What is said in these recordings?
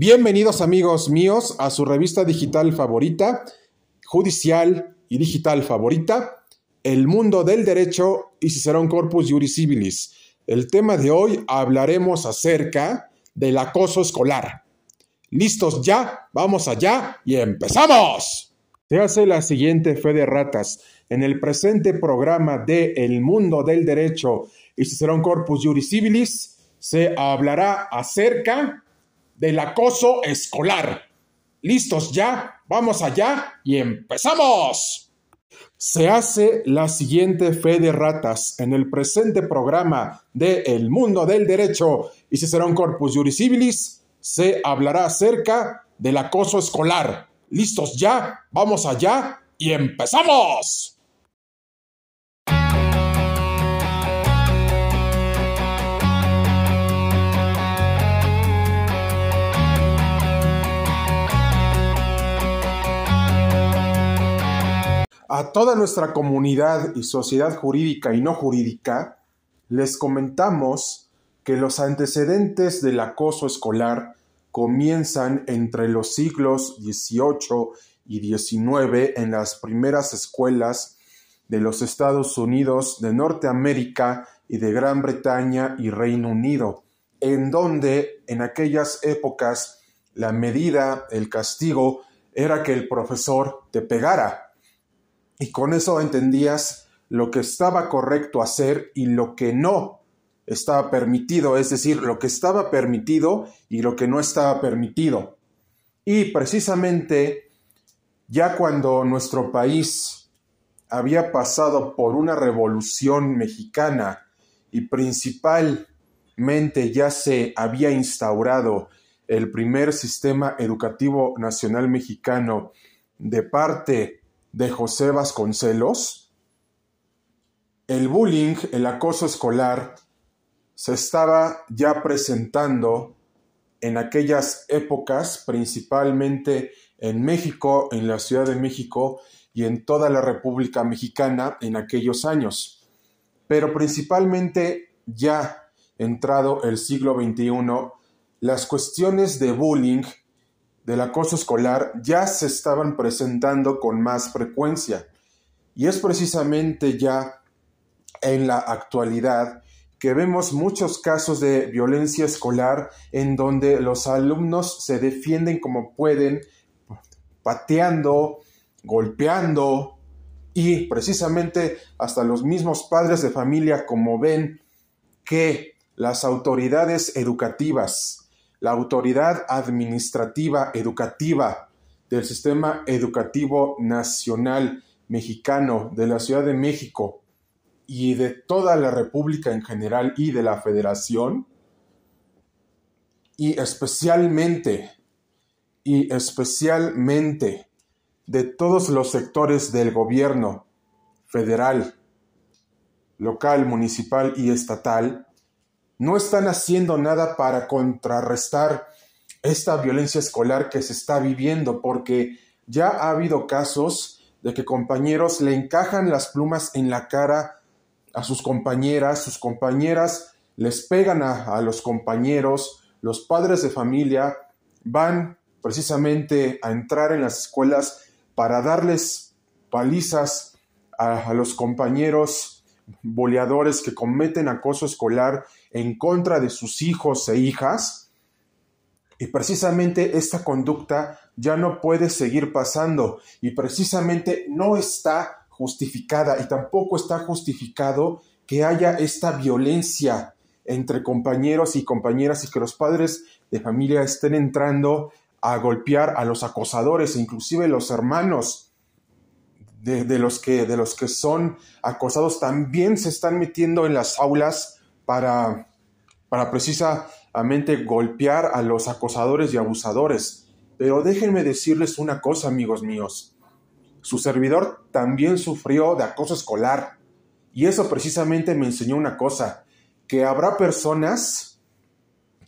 Bienvenidos amigos míos a su revista digital favorita, judicial y digital favorita, El mundo del derecho y Cicerón Corpus Juris Civilis. El tema de hoy hablaremos acerca del acoso escolar. ¿Listos ya? Vamos allá y empezamos. Se hace la siguiente fe de ratas. En el presente programa de El mundo del derecho y Cicerón Corpus Juris Civilis se hablará acerca del acoso escolar. ¿Listos ya? Vamos allá y empezamos. Se hace la siguiente fe de ratas en el presente programa de El Mundo del Derecho y si será un Corpus Juris Civilis. Se hablará acerca del acoso escolar. ¿Listos ya? Vamos allá y empezamos. A toda nuestra comunidad y sociedad jurídica y no jurídica, les comentamos que los antecedentes del acoso escolar comienzan entre los siglos XVIII y XIX en las primeras escuelas de los Estados Unidos, de Norteamérica y de Gran Bretaña y Reino Unido, en donde en aquellas épocas la medida, el castigo, era que el profesor te pegara y con eso entendías lo que estaba correcto hacer y lo que no estaba permitido, es decir, lo que estaba permitido y lo que no estaba permitido. Y precisamente ya cuando nuestro país había pasado por una revolución mexicana y principalmente ya se había instaurado el primer sistema educativo nacional mexicano de parte de José Vasconcelos, el bullying, el acoso escolar, se estaba ya presentando en aquellas épocas, principalmente en México, en la Ciudad de México y en toda la República Mexicana en aquellos años. Pero principalmente ya entrado el siglo XXI, las cuestiones de bullying del acoso escolar ya se estaban presentando con más frecuencia. Y es precisamente ya en la actualidad que vemos muchos casos de violencia escolar en donde los alumnos se defienden como pueden, pateando, golpeando y precisamente hasta los mismos padres de familia como ven que las autoridades educativas la autoridad administrativa educativa del Sistema Educativo Nacional Mexicano de la Ciudad de México y de toda la República en general y de la Federación, y especialmente, y especialmente de todos los sectores del gobierno federal, local, municipal y estatal, no están haciendo nada para contrarrestar esta violencia escolar que se está viviendo, porque ya ha habido casos de que compañeros le encajan las plumas en la cara a sus compañeras, sus compañeras les pegan a, los compañeros, los padres de familia van precisamente a entrar en las escuelas para darles palizas a, a los compañeros boleadores que cometen acoso escolar en contra de sus hijos e hijas. Y precisamente esta conducta ya no puede seguir pasando y precisamente no está justificada y tampoco está justificado que haya esta violencia entre compañeros y compañeras y que los padres de familia estén entrando a golpear a los acosadores e inclusive los hermanos de, los que, de los que son acosados también se están metiendo en las aulas para, para precisamente golpear a los acosadores y abusadores. Pero déjenme decirles una cosa, amigos míos. Su servidor también sufrió de acoso escolar. Y eso precisamente me enseñó una cosa, que habrá personas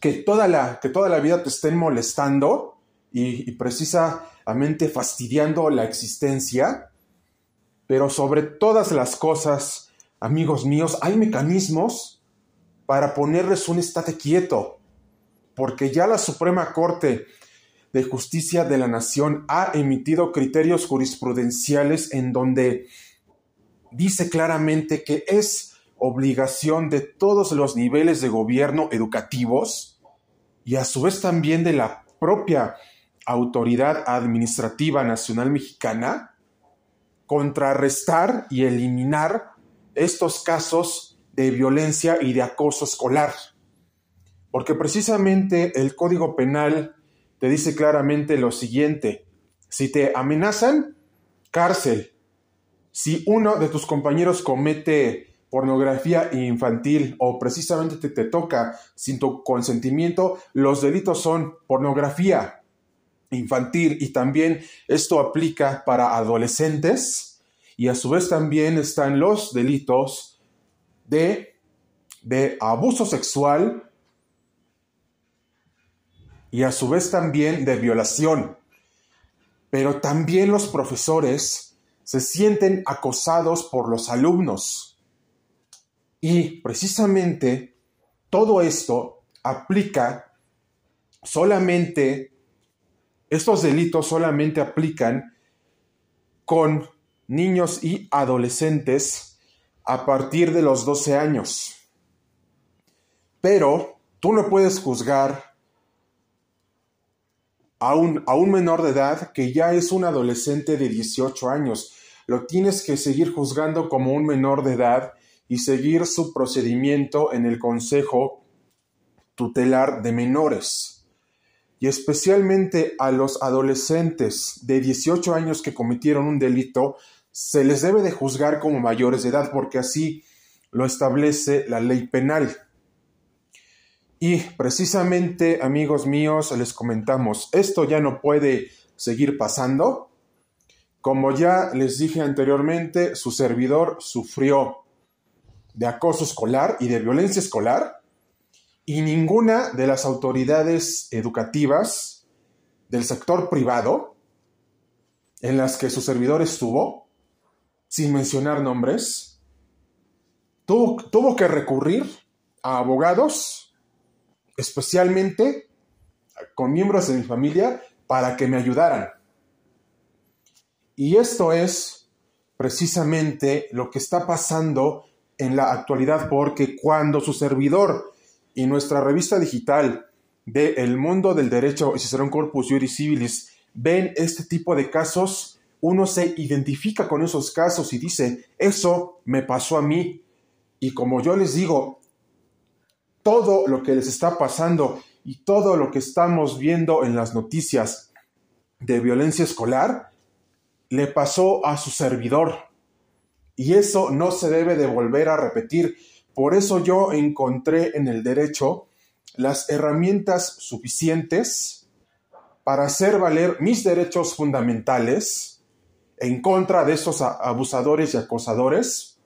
que toda la, que toda la vida te estén molestando y precisamente fastidiando la existencia, pero sobre todas las cosas, amigos míos, hay mecanismos para ponerles un estate quieto. porque ya la Suprema Corte de Justicia de la Nación ha emitido criterios jurisprudenciales en donde dice claramente que es obligación de todos los niveles de gobierno educativos y a su vez también de la propia Autoridad Administrativa Nacional Mexicana contrarrestar y eliminar estos casos de violencia y de acoso escolar. Porque precisamente el Código Penal te dice claramente lo siguiente, si te amenazan, cárcel. Si uno de tus compañeros comete pornografía infantil o precisamente te, te toca sin tu consentimiento, los delitos son pornografía infantil y también esto aplica para adolescentes y a su vez también están los delitos de, de abuso sexual y a su vez también de violación. Pero también los profesores se sienten acosados por los alumnos. Y precisamente todo esto aplica solamente, estos delitos solamente aplican con niños y adolescentes a partir de los 12 años. Pero tú no puedes juzgar a un, a un menor de edad que ya es un adolescente de 18 años. Lo tienes que seguir juzgando como un menor de edad y seguir su procedimiento en el Consejo Tutelar de Menores. Y especialmente a los adolescentes de 18 años que cometieron un delito, se les debe de juzgar como mayores de edad porque así lo establece la ley penal. Y precisamente, amigos míos, les comentamos, esto ya no puede seguir pasando. Como ya les dije anteriormente, su servidor sufrió de acoso escolar y de violencia escolar y ninguna de las autoridades educativas del sector privado en las que su servidor estuvo, sin mencionar nombres, tuvo, tuvo que recurrir a abogados especialmente con miembros de mi familia, para que me ayudaran. Y esto es precisamente lo que está pasando en la actualidad, porque cuando su servidor y nuestra revista digital de El Mundo del Derecho y Cicerón Corpus Juris Civilis ven este tipo de casos, uno se identifica con esos casos y dice, eso me pasó a mí. Y como yo les digo, todo lo que les está pasando y todo lo que estamos viendo en las noticias de violencia escolar le pasó a su servidor. Y eso no se debe de volver a repetir. Por eso yo encontré en el derecho las herramientas suficientes para hacer valer mis derechos fundamentales en contra de estos abusadores y acosadores.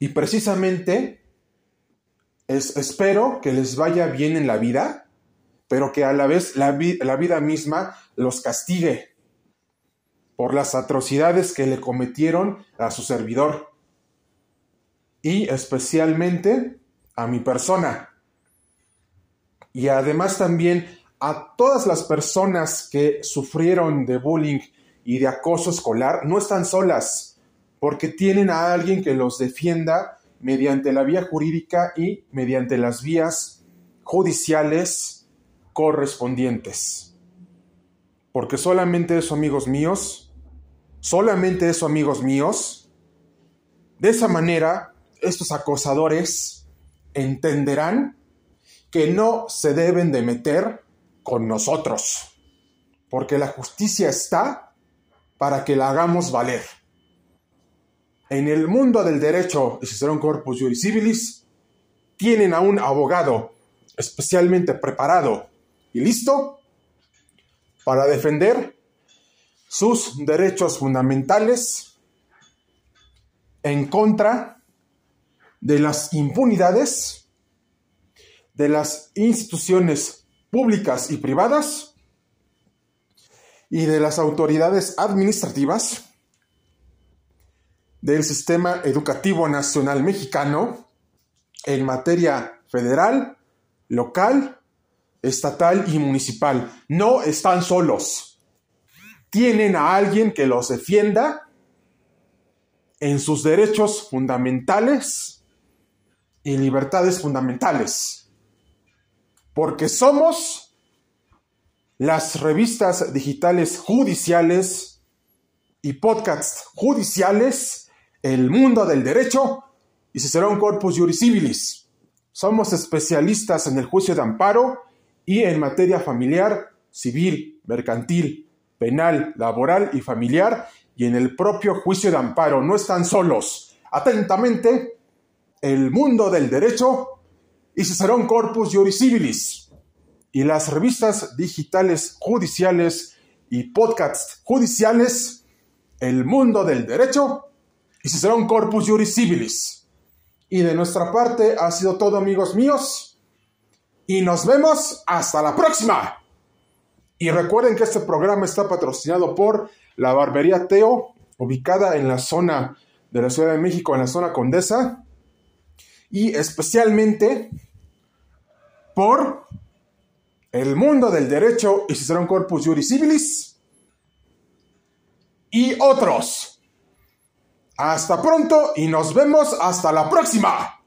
Y precisamente espero que les vaya bien en la vida, pero que a la vez la vida misma los castigue por las atrocidades que le cometieron a su servidor y especialmente a mi persona. Y además también a todas las personas que sufrieron de bullying y de acoso escolar, no están solas, porque tienen a alguien que los defienda mediante la vía jurídica y mediante las vías judiciales correspondientes. Porque solamente eso, amigos míos, solamente eso, amigos míos, de esa manera estos acosadores entenderán que no se deben de meter con nosotros, porque la justicia está para que la hagamos valer. En el mundo del derecho y Cicerón Corpus Juris Civilis tienen a un abogado especialmente preparado y listo para defender sus derechos fundamentales en contra de las impunidades de las instituciones públicas y privadas y de las autoridades administrativas del sistema educativo nacional mexicano en materia federal, local, estatal y municipal. No están solos. Tienen a alguien que los defienda en sus derechos fundamentales y libertades fundamentales. Porque somos las revistas digitales judiciales y podcasts judiciales, el mundo del derecho y un Corpus Juris Civilis. Somos especialistas en el juicio de amparo y en materia familiar, civil, mercantil, penal, laboral y familiar y en el propio juicio de amparo. No están solos. Atentamente, el mundo del derecho y un Corpus Juris Civilis. Y las revistas digitales judiciales y podcasts judiciales, el mundo del derecho y un Corpus Juris Civilis. Y de nuestra parte ha sido todo amigos míos. Y nos vemos hasta la próxima. Y recuerden que este programa está patrocinado por la Barbería Teo, ubicada en la zona de la Ciudad de México, en la zona Condesa. Y especialmente por el mundo del derecho y un Corpus Juris Civilis y otros. Hasta pronto y nos vemos hasta la próxima.